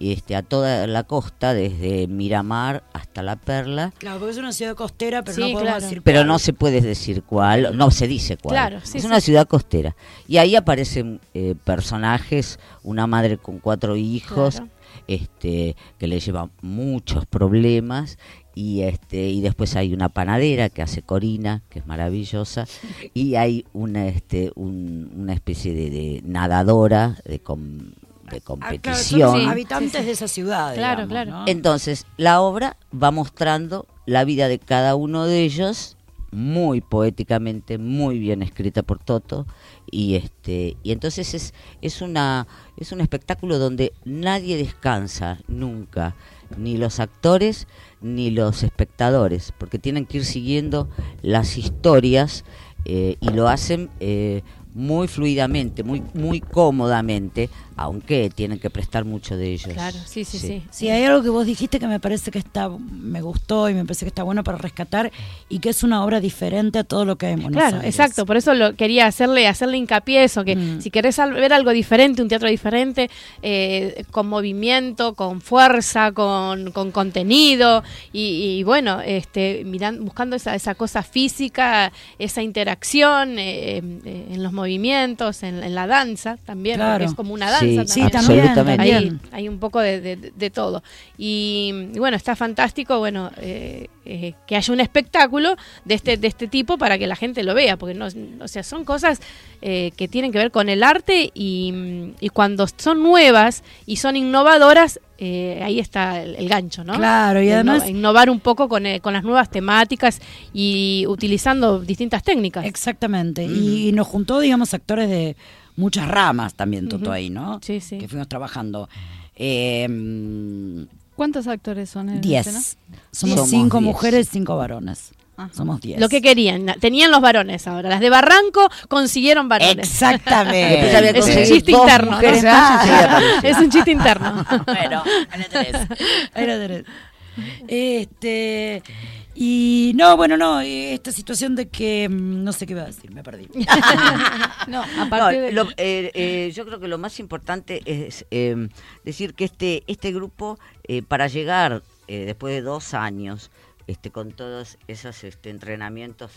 este, a toda la costa, desde Miramar hasta La Perla, Claro, porque es una ciudad costera, pero Sí, no podemos claro. decir pero cuál. no se puede decir cuál, no se dice cuál. Claro, sí, es sí. una ciudad costera. Y ahí aparecen eh, personajes, una madre con cuatro hijos, Claro. este que le lleva muchos problemas y este y después hay una panadera que hace Corina que es maravillosa y hay una este un- una especie de, de nadadora de, com- de Ah, claro, competición habitantes de esa ciudad. Claro, digamos, claro. ¿no? entonces, la obra va mostrando la vida de cada uno de ellos muy poéticamente, muy bien escrita por Toto y este y entonces es es una es un espectáculo donde nadie descansa nunca, ni los actores ni los espectadores, porque tienen que ir siguiendo las historias eh, y lo hacen eh, muy fluidamente, muy muy cómodamente, aunque tienen que prestar mucho de ellos. Claro, sí, sí, sí. Sí, hay algo que vos dijiste que me parece que está, me gustó y me parece que está bueno para rescatar y que es una obra diferente a todo lo que Buenos Claro, Aires. exacto, por eso lo quería hacerle hacerle hincapié eso, que Mm. si querés ver algo diferente, un teatro diferente, eh, con movimiento, con fuerza, con, con contenido, y, y bueno, este, miran, buscando esa, esa cosa física, esa interacción eh, eh, en los movimientos, en, en la danza también, Claro. porque es como una danza Sí, también. Sí, también. Hay, también. hay un poco de, de- de todo. Y, y bueno, está fantástico, bueno, eh, eh, que haya un espectáculo de este, de este tipo para que la gente lo vea, porque no, o sea, son cosas eh, que tienen que ver con el arte y, y cuando son nuevas y son innovadoras, eh, ahí está el, el gancho, ¿no? Claro, y De además- inno- innovar un poco con, eh, con las nuevas temáticas y utilizando distintas técnicas. Exactamente. Y, y nos juntó, digamos, actores de muchas ramas también, Toto, ahí, ¿no? Sí, sí. Que fuimos trabajando. Eh, ¿Cuántos actores son en diez. escena? Somos, Somos cinco diez. mujeres, cinco varones. Ajá. Somos diez. Lo que querían, tenían los varones ahora. Las de Barranco consiguieron varones. Exactamente. Había Es un chiste interno. Es un chiste interno. bueno, la. Ahí la tenés. Este. Y no, bueno, no, eh, esta situación de que. mm, No sé qué iba a decir, me perdí. No, No, aparte de... lo- eh, eh, yo creo que lo más importante es eh, decir que este este grupo para llegar eh, después de dos años este con todos esos este, entrenamientos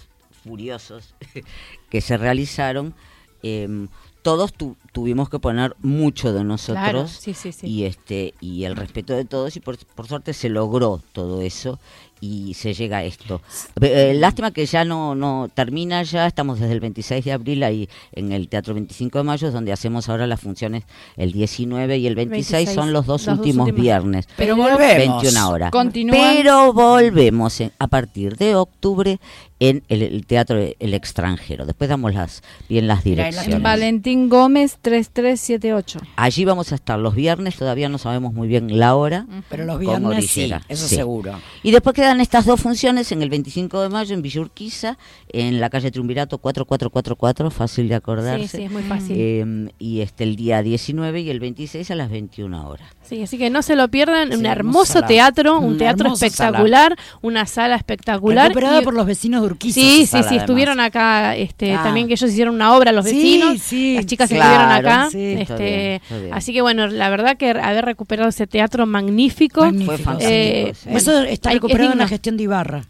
furiosos que se realizaron eh, todos tu- tuvimos que poner mucho de nosotros Claro, sí, sí, sí. y este y el respeto de todos y por, por suerte se logró todo eso y se llega a esto. Eh, lástima que ya no no termina ya, estamos desde el 26 de abril ahí en el Teatro 25 de Mayo, donde hacemos ahora las funciones el 19 y el 26, 26, son los dos los últimos. viernes. Pero volvemos. 21 horas. Continúan. Pero volvemos en- a partir de octubre en el, el Teatro El Extranjero. Después damos las bien las direcciones. Valentín Gómez 3378. Allí vamos a estar los viernes, todavía no sabemos muy bien la hora. Pero los viernes sí, dijera, eso sí. seguro. Y después quedan estas dos funciones en el 25 de mayo en Villa Urquiza, en la calle Triunvirato 4444, fácil de acordarse. Sí, sí, es muy fácil. Eh, y este el día 19 y el 26 a las 21 horas. Sí, así que no se lo pierdan. Sí, un hermoso sala. teatro, un teatro espectacular, una sala espectacular. Recuperada y- por los vecinos Urquiza. Sí, sí, sala, sí, estuvieron además. acá, este, Ah. también que ellos hicieron una obra, los Sí, vecinos, sí, las chicas claro, estuvieron acá, sí, está este, bien, está bien. así que bueno, la verdad que haber recuperado ese teatro magnífico, Magnífico. Fue fantástico. Eh, sí. Eso está es recuperado en la gestión de Ibarra.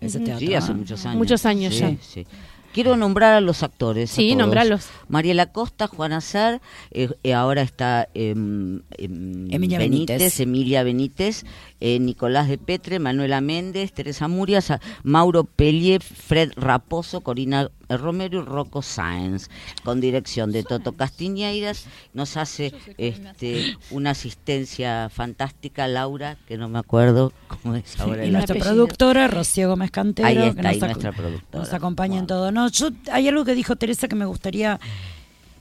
Ese teatro. Sí, hace ¿no? muchos años. Muchos años Sí, ya. Quiero nombrar a los actores. Sí, todos. nombralos. Mariela Costa, Juan Azar, eh, eh, ahora está em, em, Emilia Benítez. Emilia Benítez, eh, Nicolás de Petre, Manuela Méndez, Teresa Murias, Mauro Pellier, Fred Raposo, Corina Romero y Rocco Sáenz, con dirección de Toto Castiñeiras. Nos hace este, una asistencia fantástica, Laura, que no me acuerdo cómo es ahora. Y el nuestra apellido. productora, Rocío Gómez Cantero, Ahí que está, nos, ahí ac- nuestra productora. nos acompaña en todo. No, yo, hay algo que dijo Teresa que me gustaría.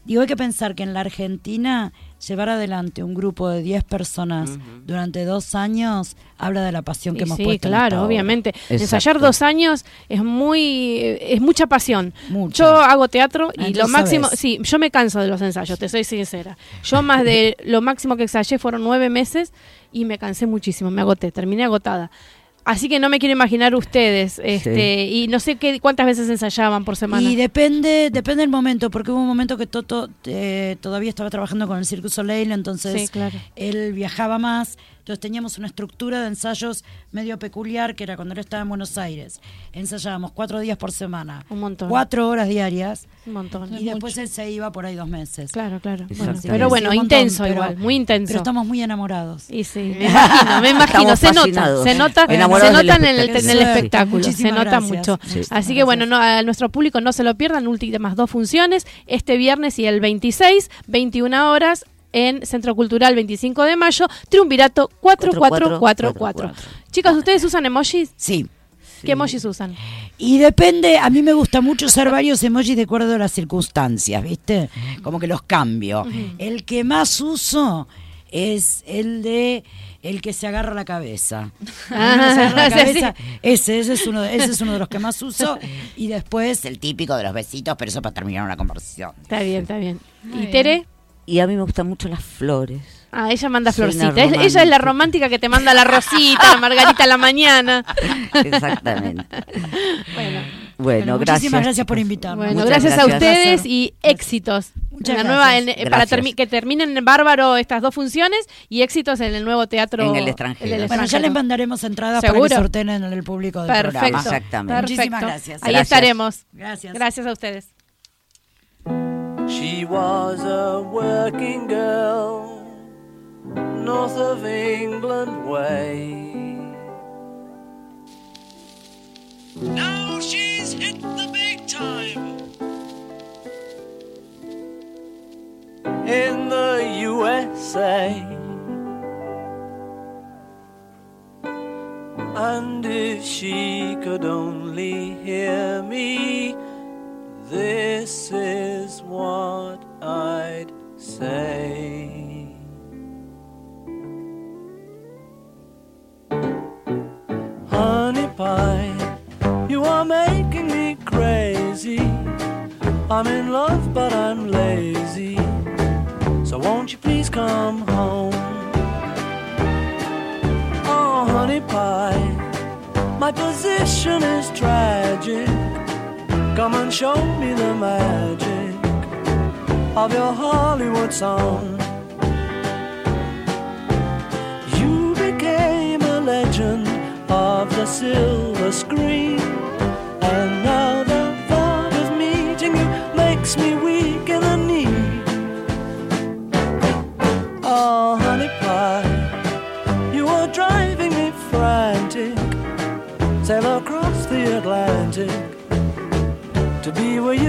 Digo, hay que pensar que en la Argentina llevar adelante un grupo de 10 personas durante dos años habla de la pasión que Y hemos sí, puesto claro, obviamente. Exacto. Ensayar dos años es muy, es mucha pasión. Mucha. Yo hago teatro y lo máximo, sabes. sí, yo me canso de los ensayos, te soy sincera. Yo más de lo máximo que ensayé fueron nueve meses y me cansé muchísimo, me agoté, terminé agotada. Así que no me quiero imaginar ustedes, este, y no sé qué, cuántas veces ensayaban por semana. Y depende, depende del momento, porque hubo un momento que Toto eh, todavía estaba trabajando con el Circus Soleil, entonces Sí, claro. él viajaba más. Entonces teníamos una estructura de ensayos medio peculiar que era cuando él estaba en Buenos Aires. Ensayábamos cuatro días por semana, Un montón. cuatro horas diarias Un montón. y después él se iba por ahí dos meses. Claro, claro. Bueno, pero bueno, Sí, un montón, intenso pero- igual, muy intenso. Pero estamos muy enamorados. Y sí, me imagino, me imagino, Estamos se nota, se nota, se Enamorados del nota en el, espectáculo. en el Sí. espectáculo, se Muchísimas nota gracias. mucho. Sí. Así que bueno, no, a nuestro público no se lo pierdan, últimas dos funciones, este viernes y el 26, 21 horas en Centro Cultural 25 de mayo, Triunvirato 4444. Chicas, ¿ustedes usan emojis? Sí. ¿Qué emojis usan? Y depende, a mí me gusta mucho usar varios emojis de acuerdo a las circunstancias, ¿viste? Como que los cambio. El que más uso es el de el que se agarra la cabeza. Ah, El que se agarra la sí, cabeza, Ese, ese, es uno, de- ese es uno de los que más uso. Y después el típico de los besitos, pero eso para terminar una conversación. Está bien, está bien. Muy ¿Y bien. Tere? Y a mí me gustan mucho las flores. Ah, ella manda Soy florcita. Ella es la romántica. que te manda la rosita, la margarita a la mañana. Exactamente. Bueno, Bueno, Muchísimas gracias. gracias por invitarme. bueno gracias, a gracias. ustedes y éxitos. Muchas la nueva, gracias. en- para Gracias. termi- que terminen en bárbaro estas dos funciones y éxitos en el nuevo teatro. En el extranjero. Bueno, ya les mandaremos entradas para ¿Seguro? que sorteen en el público del Perfecto. programa. Exactamente. Muchísimas Perfecto. gracias. Ahí Gracias. estaremos. Gracias. Gracias a ustedes. She was a working girl, north of England way. Now she's hit the big time in the USA. And if she could only hear me, this is what I'd say. Honey pie, you are making me crazy. I'm in love, but I'm lazy. So won't you please come home? Oh, honey pie, my position is tragic. Come and show me the magic of your Hollywood song. You became a legend of the silver screen, to be where you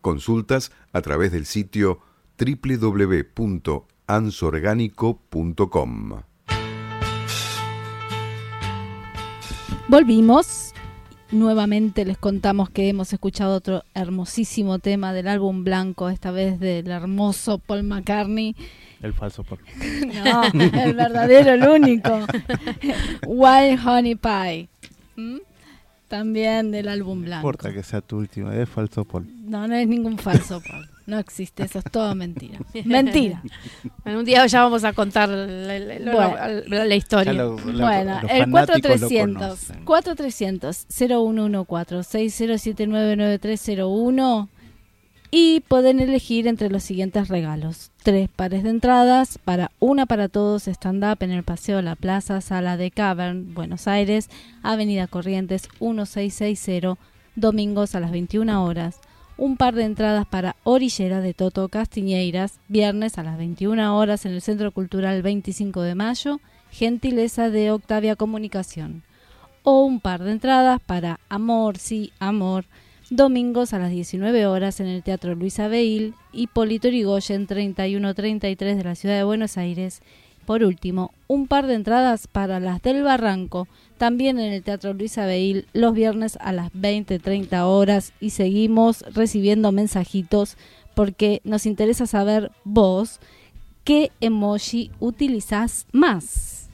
Consultas a través del sitio www.ansorgánico.com. Volvimos. Nuevamente les contamos que hemos escuchado otro hermosísimo tema del álbum blanco, esta vez del hermoso Paul McCartney. El falso por. No, el verdadero, el único. Wild Honey Pie. ¿Mm? También del álbum No blanco. importa que sea tu último, es falso por. No, no es ningún falso Paul. No existe, eso es todo mentira. Mentira. Bueno, un día ya vamos a contar la, la- Bueno. la- la historia. Lo- Bueno, el fanáticos lo 4300 conocen. 4300 0114 60799301 y pueden elegir entre los siguientes regalos. Tres pares de entradas para una para todos stand up en el Paseo La Plaza, Sala de Cavern, Buenos Aires, Avenida Corrientes 1660, domingos a las 21 horas. Un par de entradas para Orillera de Toto Castiñeiras, viernes a las 21 horas en el Centro Cultural 25 de Mayo, gentileza de Octavia Comunicación. O un par de entradas para Amor, sí, Amor, domingos a las 19 horas en el Teatro Luis Abeil, Hipólito Yrigoyen 3133 de la Ciudad de Buenos Aires. Por último, un par de entradas para las del Barranco, también en el Teatro Luis Abeil, los viernes a las 20.30 horas. Y seguimos recibiendo mensajitos porque nos interesa saber vos qué emoji utilizás más.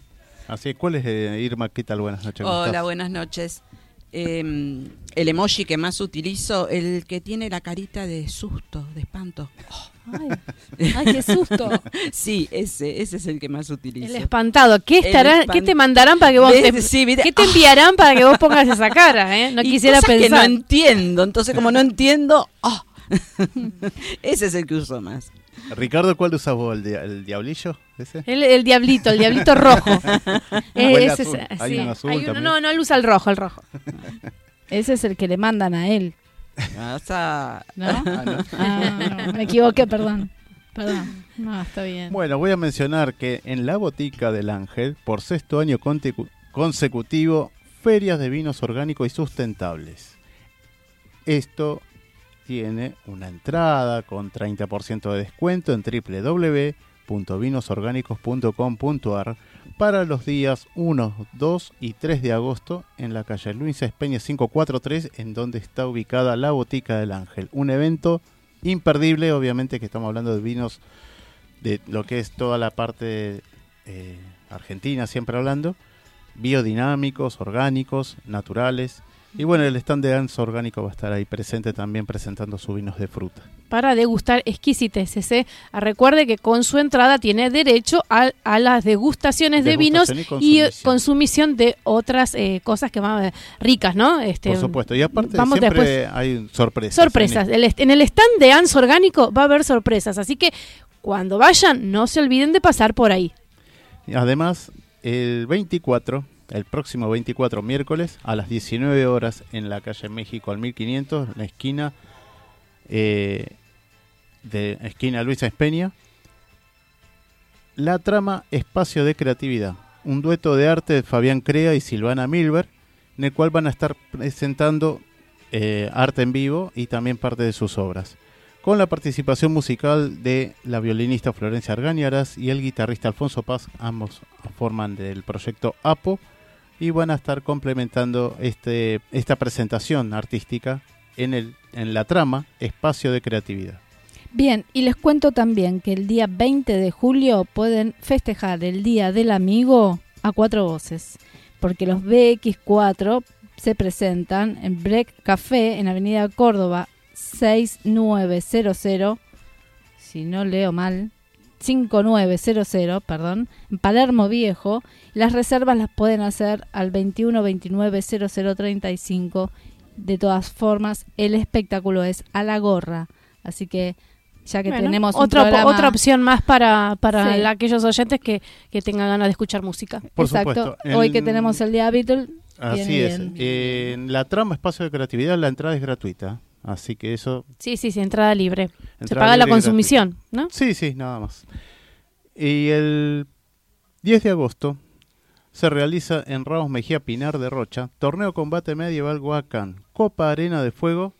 Así, ¿cuál es eh, Irma? ¿Qué tal? Buenas noches. ¿cómo Hola, estás? buenas noches. Eh, el emoji que más utilizo, el que tiene la carita de susto, de espanto. Ay, ay, qué susto. Sí, ese, ese es el que más utilizo. El espantado. ¿Qué, El estará, espan- ¿Qué te mandarán para que vos te, Sí, ¿viste? ¿Qué te enviarán para que vos pongas esa cara? Eh? No Y quisiera cosas que no pensar. entiendo, entonces como no entiendo, ¡ah! ese es el que uso más. Ricardo, ¿cuál usas vos? ¿El, dia- el diablillo? ¿Ese? El, el diablito, el diablito rojo. Es-. Hay sí. azul Hay uno- no, no, él usa el rojo, el rojo. Ese es el que le mandan a él, sea, ¿no? Ah, no, me equivoqué, perdón. Perdón. No, está bien. Bueno, voy a mencionar que en la Botica del Ángel, por sexto año consecutivo, ferias de vinos orgánicos y sustentables. Esto tiene una entrada con 30% de descuento en www.vinosorgánicos.com.ar para los días 1, 2 y 3 de agosto en la calle Luis Espeña 543, en donde está ubicada la Botica del Ángel. Un evento imperdible, obviamente que estamos hablando de vinos de lo que es toda la parte eh, argentina, siempre hablando, biodinámicos, orgánicos, naturales. Y bueno, el stand de ANS Orgánico va a estar ahí presente también presentando sus vinos de fruta. Para degustar exquisiteces. ¿eh? Ah, Recuerde que con su entrada tiene derecho a, a las degustaciones de vinos y y eh, consumición. de otras eh, cosas que más ricas, ¿no? Este, Por supuesto. Y aparte vamos siempre después- hay sorpresas. sorpresas. en El en el stand de ANS Orgánico va a haber sorpresas. Así que cuando vayan, no se olviden de pasar por ahí. Además, el 24, el próximo 24 miércoles, a las 19 horas en la calle México al 1500, en la esquina eh, de esquina Luisa Espeña, la trama Espacio de Creatividad, un dueto de arte de Fabián Crea y Silvana Milber, en el cual van a estar presentando eh, arte en vivo y también parte de sus obras con la participación musical de la violinista Florencia Argañaras y el guitarrista Alfonso Paz, ambos forman del proyecto APO y van a estar complementando este, esta presentación artística en, el, en la trama Espacio de Creatividad. Bien, y les cuento también que el día 20 de julio pueden festejar el Día del Amigo a cuatro voces, porque los BX4 se presentan en Break Café en Avenida Córdoba 6900, si no leo mal, 5900, perdón, en Palermo Viejo. Las reservas las pueden hacer al 21 29 0035 De todas formas, el espectáculo es a la gorra. Así que ya que Bueno, tenemos un otra, op- programa- otra opción más para, para Sí. la- aquellos oyentes que, que tengan ganas de escuchar música. Por Exacto. supuesto. Hoy que tenemos el día Beatle, Así es. bien. En la trama Espacio de Creatividad la entrada es gratuita. Así que eso... Sí, sí, sí, entrada libre. Se paga la libre consumición, ¿no? Sí, sí, nada más. Y el 10 de agosto se realiza en Ramos Mejía Pinar de Rocha, Torneo Combate Medieval Huacán, Copa Arena de Fuego,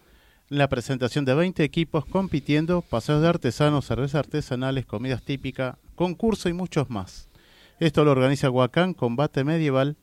la presentación de 20 equipos compitiendo, paseos de artesanos, cervezas artesanales, comidas típicas, concurso y muchos más. Esto lo organiza Huacán Combate Medieval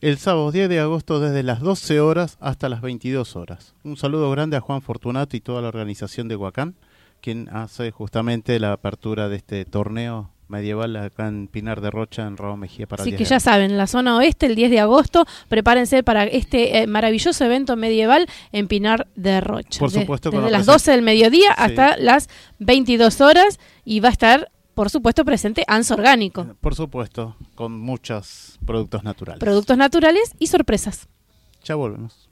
el sábado 10 de agosto desde las 12 horas hasta las 22 horas. Un saludo grande a Juan Fortunato y toda la organización de Huacán, quien hace justamente la apertura de este torneo medieval acá en Pinar de Rocha, en Raúl Mejía para Así 10 que de ya saben, la zona oeste, el 10 de agosto, prepárense para este eh, maravilloso evento medieval en Pinar de Rocha. Por De- supuesto, con desde la las presen- 12 del mediodía Sí. hasta las 22 horas y va a estar, por supuesto, presente ANS Orgánico. Por supuesto, con muchos productos naturales. Productos naturales y sorpresas. ya volvemos.